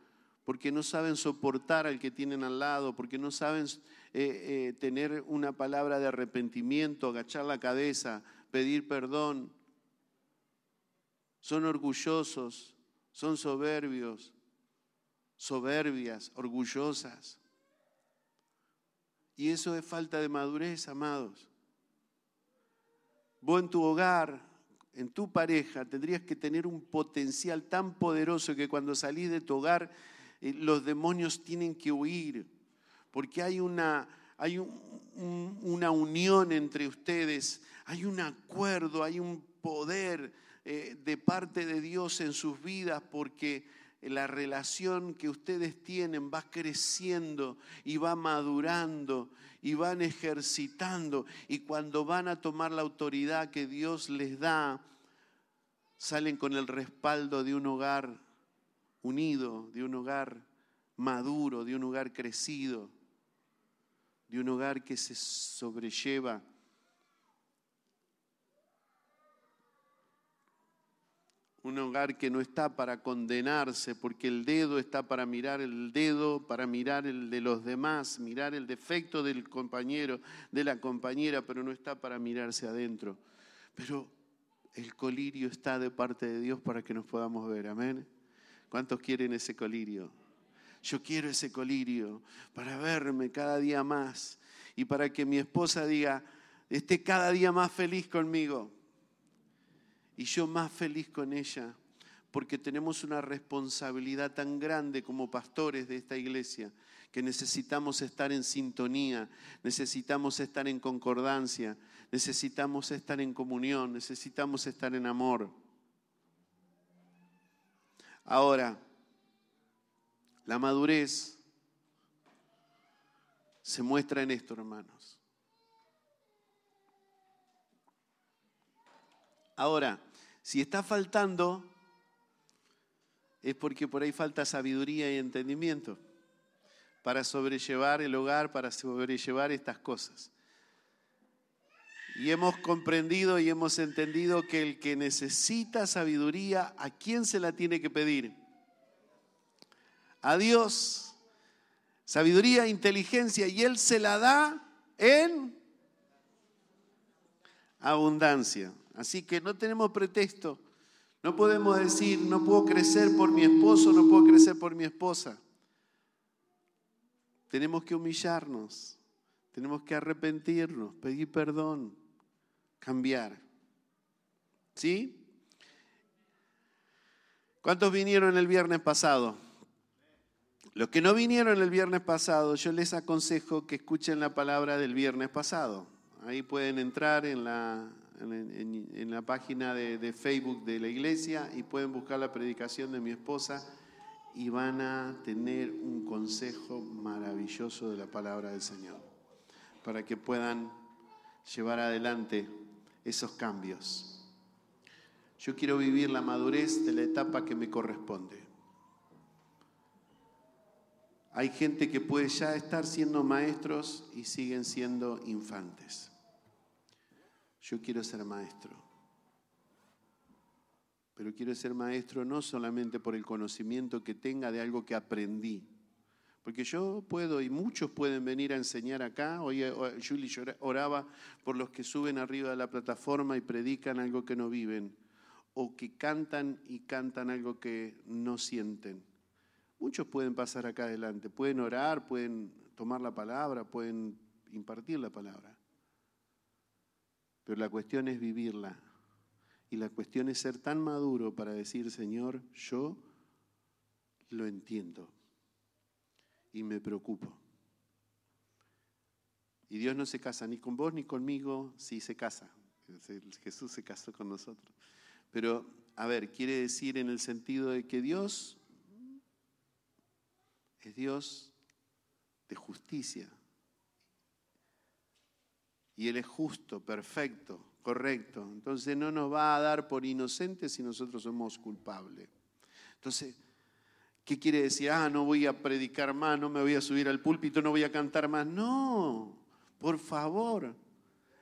porque no saben soportar al que tienen al lado, porque no saben eh, eh, tener una palabra de arrepentimiento, agachar la cabeza, pedir perdón. Son orgullosos, son soberbios, soberbias, orgullosas. Y eso es falta de madurez, amados. Vos en tu hogar, en tu pareja, tendrías que tener un potencial tan poderoso que cuando salís de tu hogar, eh, los demonios tienen que huir, porque hay una, hay una unión entre ustedes, hay un acuerdo, hay un poder eh, de parte de Dios en sus vidas, porque la relación que ustedes tienen va creciendo y va madurando y van ejercitando. Y cuando van a tomar la autoridad que Dios les da, salen con el respaldo de un hogar unido, de un hogar maduro, de un hogar crecido, de un hogar que se sobrelleva un hogar que no está para condenarse, porque el dedo está para mirar el dedo, para mirar el de los demás, mirar el defecto del compañero, de la compañera, pero no está para mirarse adentro. Pero el colirio está de parte de Dios para que nos podamos ver, amén. ¿Cuántos quieren ese colirio? Yo quiero ese colirio para verme cada día más y para que mi esposa diga, esté cada día más feliz conmigo y yo más feliz con ella, porque tenemos una responsabilidad tan grande como pastores de esta iglesia, que necesitamos estar en sintonía, necesitamos estar en concordancia, necesitamos estar en comunión, necesitamos estar en amor. Ahora, la madurez se muestra en esto, hermanos. Ahora, si está faltando, es porque por ahí falta sabiduría y entendimiento para sobrellevar el hogar, para sobrellevar estas cosas. Y hemos comprendido y hemos entendido que el que necesita sabiduría, ¿a quién se la tiene que pedir? A Dios. Sabiduría, inteligencia, y Él se la da en abundancia. Así que no tenemos pretexto. No podemos decir, no puedo crecer por mi esposo, no puedo crecer por mi esposa. Tenemos que humillarnos, tenemos que arrepentirnos, pedir perdón, cambiar. ¿Sí? ¿Cuántos vinieron el viernes pasado? Los que no vinieron el viernes pasado, yo les aconsejo que escuchen la palabra del viernes pasado. Ahí pueden entrar en la, en, la página de, de Facebook de la iglesia y pueden buscar la predicación de mi esposa y van a tener un consejo maravilloso de la palabra del Señor para que puedan llevar adelante esos cambios. Yo quiero vivir la madurez de la etapa que me corresponde. Hay gente que puede ya estar siendo maestros y siguen siendo infantes. Yo quiero ser maestro. Pero quiero ser maestro no solamente por el conocimiento que tenga de algo que aprendí. Porque yo puedo y muchos pueden venir a enseñar acá. Hoy eh, Julie oraba por los que suben arriba de la plataforma y predican algo que no viven. O que cantan y cantan algo que no sienten Muchos pueden pasar acá adelante, pueden orar, pueden tomar la palabra, pueden impartir la palabra. Pero la cuestión es vivirla. Y la cuestión es ser tan maduro para decir, Señor, yo lo entiendo y me preocupo. Y Dios no se casa ni con vos ni conmigo, sí se casa. Jesús se casó con nosotros. Pero, a ver, quiere decir en el sentido de que Dios es Dios de justicia. Y Él es justo, perfecto, correcto. Entonces no nos va a dar por inocentes si nosotros somos culpables. Entonces, ¿qué quiere decir? Ah, no voy a predicar más, no me voy a subir al púlpito, no voy a cantar más. No, por favor,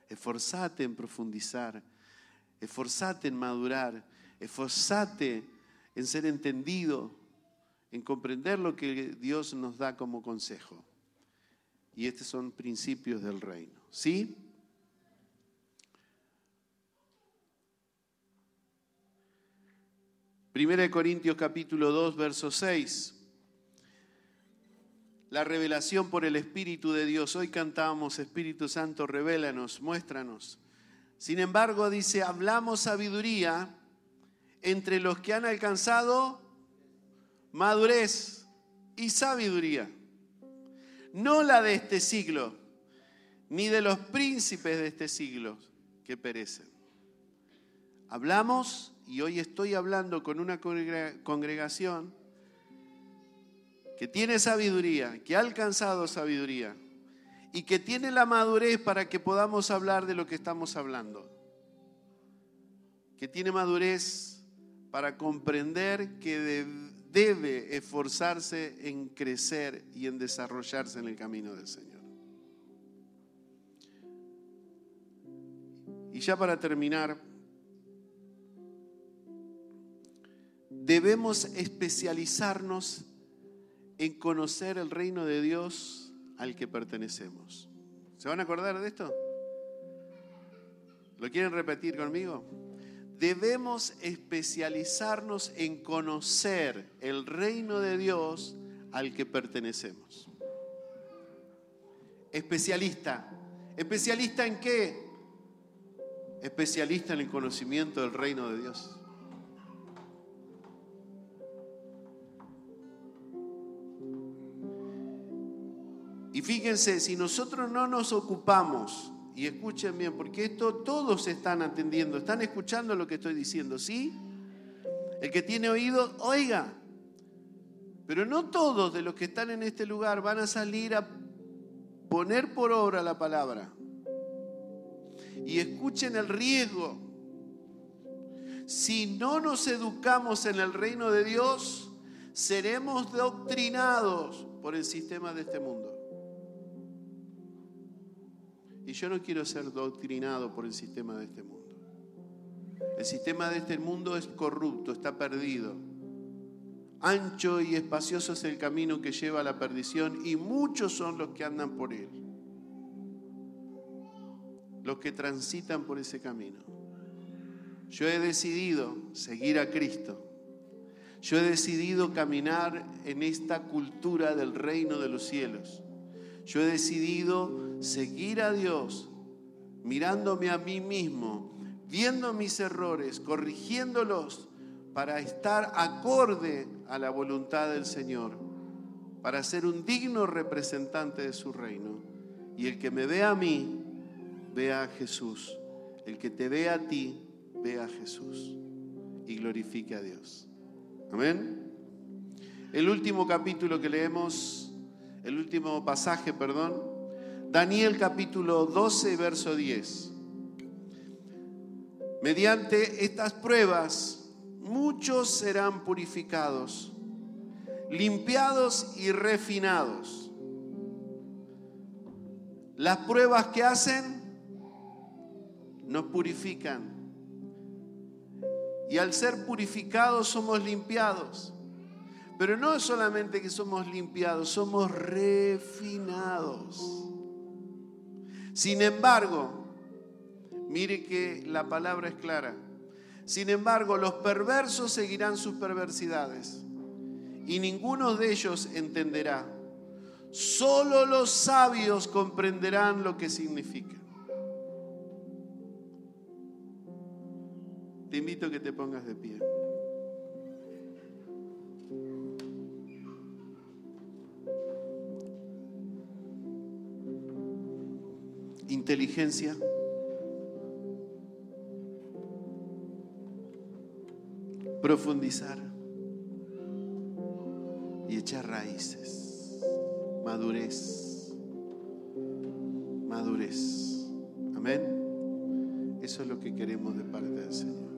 esforzate en profundizar, esforzate en madurar, esforzate en ser entendido, en comprender lo que Dios nos da como consejo. Y estos son principios del reino. ¿Sí? Primera de Corintios capítulo 2, verso 6. La revelación por el Espíritu de Dios. Hoy cantábamos, Espíritu Santo, revélanos, muéstranos. Sin embargo, dice, hablamos sabiduría entre los que han alcanzado madurez y sabiduría. No la de este siglo, ni de los príncipes de este siglo que perecen. Hablamos, y hoy estoy hablando con una congregación que tiene sabiduría, que ha alcanzado sabiduría y que tiene la madurez para que podamos hablar de lo que estamos hablando. Que tiene madurez para comprender que de debe esforzarse en crecer y en desarrollarse en el camino del Señor. Y ya para terminar, debemos especializarnos en conocer el reino de Dios al que pertenecemos. ¿Se van a acordar de esto? ¿Lo quieren repetir conmigo? debemos especializarnos en conocer el reino de Dios al que pertenecemos. Especialista. ¿Especialista en qué? Especialista en el conocimiento del reino de Dios. Y fíjense, si nosotros no nos ocupamos y escuchen bien, porque esto todos están atendiendo, están escuchando lo que estoy diciendo, ¿sí? El que tiene oído, oiga. Pero no todos de los que están en este lugar van a salir a poner por obra la palabra. Y escuchen el riesgo. Si no nos educamos en el reino de Dios, seremos doctrinados por el sistema de este mundo. Y yo no quiero ser doctrinado por el sistema de este mundo. El sistema de este mundo es corrupto, está perdido. Ancho y espacioso es el camino que lleva a la perdición y muchos son los que andan por él. Los que transitan por ese camino. Yo he decidido seguir a Cristo. Yo he decidido caminar en esta cultura del reino de los cielos. Yo he decidido seguir a Dios mirándome a mí mismo, viendo mis errores, corrigiéndolos, para estar acorde a la voluntad del Señor, para ser un digno representante de su reino. Y el que me ve a mí, vea a Jesús. El que te ve a ti, vea a Jesús. Y glorifique a Dios. Amén. El último capítulo que leemos, el último pasaje, perdón, Daniel capítulo 12, verso 10. Mediante estas pruebas, muchos serán purificados, limpiados y refinados. Las pruebas que hacen nos purifican. Y al ser purificados somos limpiados. Pero no es solamente que somos limpiados, somos refinados. Sin embargo, mire que la palabra es clara. Sin embargo, los perversos seguirán sus perversidades y ninguno de ellos entenderá. Solo los sabios comprenderán lo que significa. Te invito a que te pongas de pie. Inteligencia. Profundizar. Y echar raíces. Madurez. Madurez. Amén. Eso es lo que queremos de parte del Señor.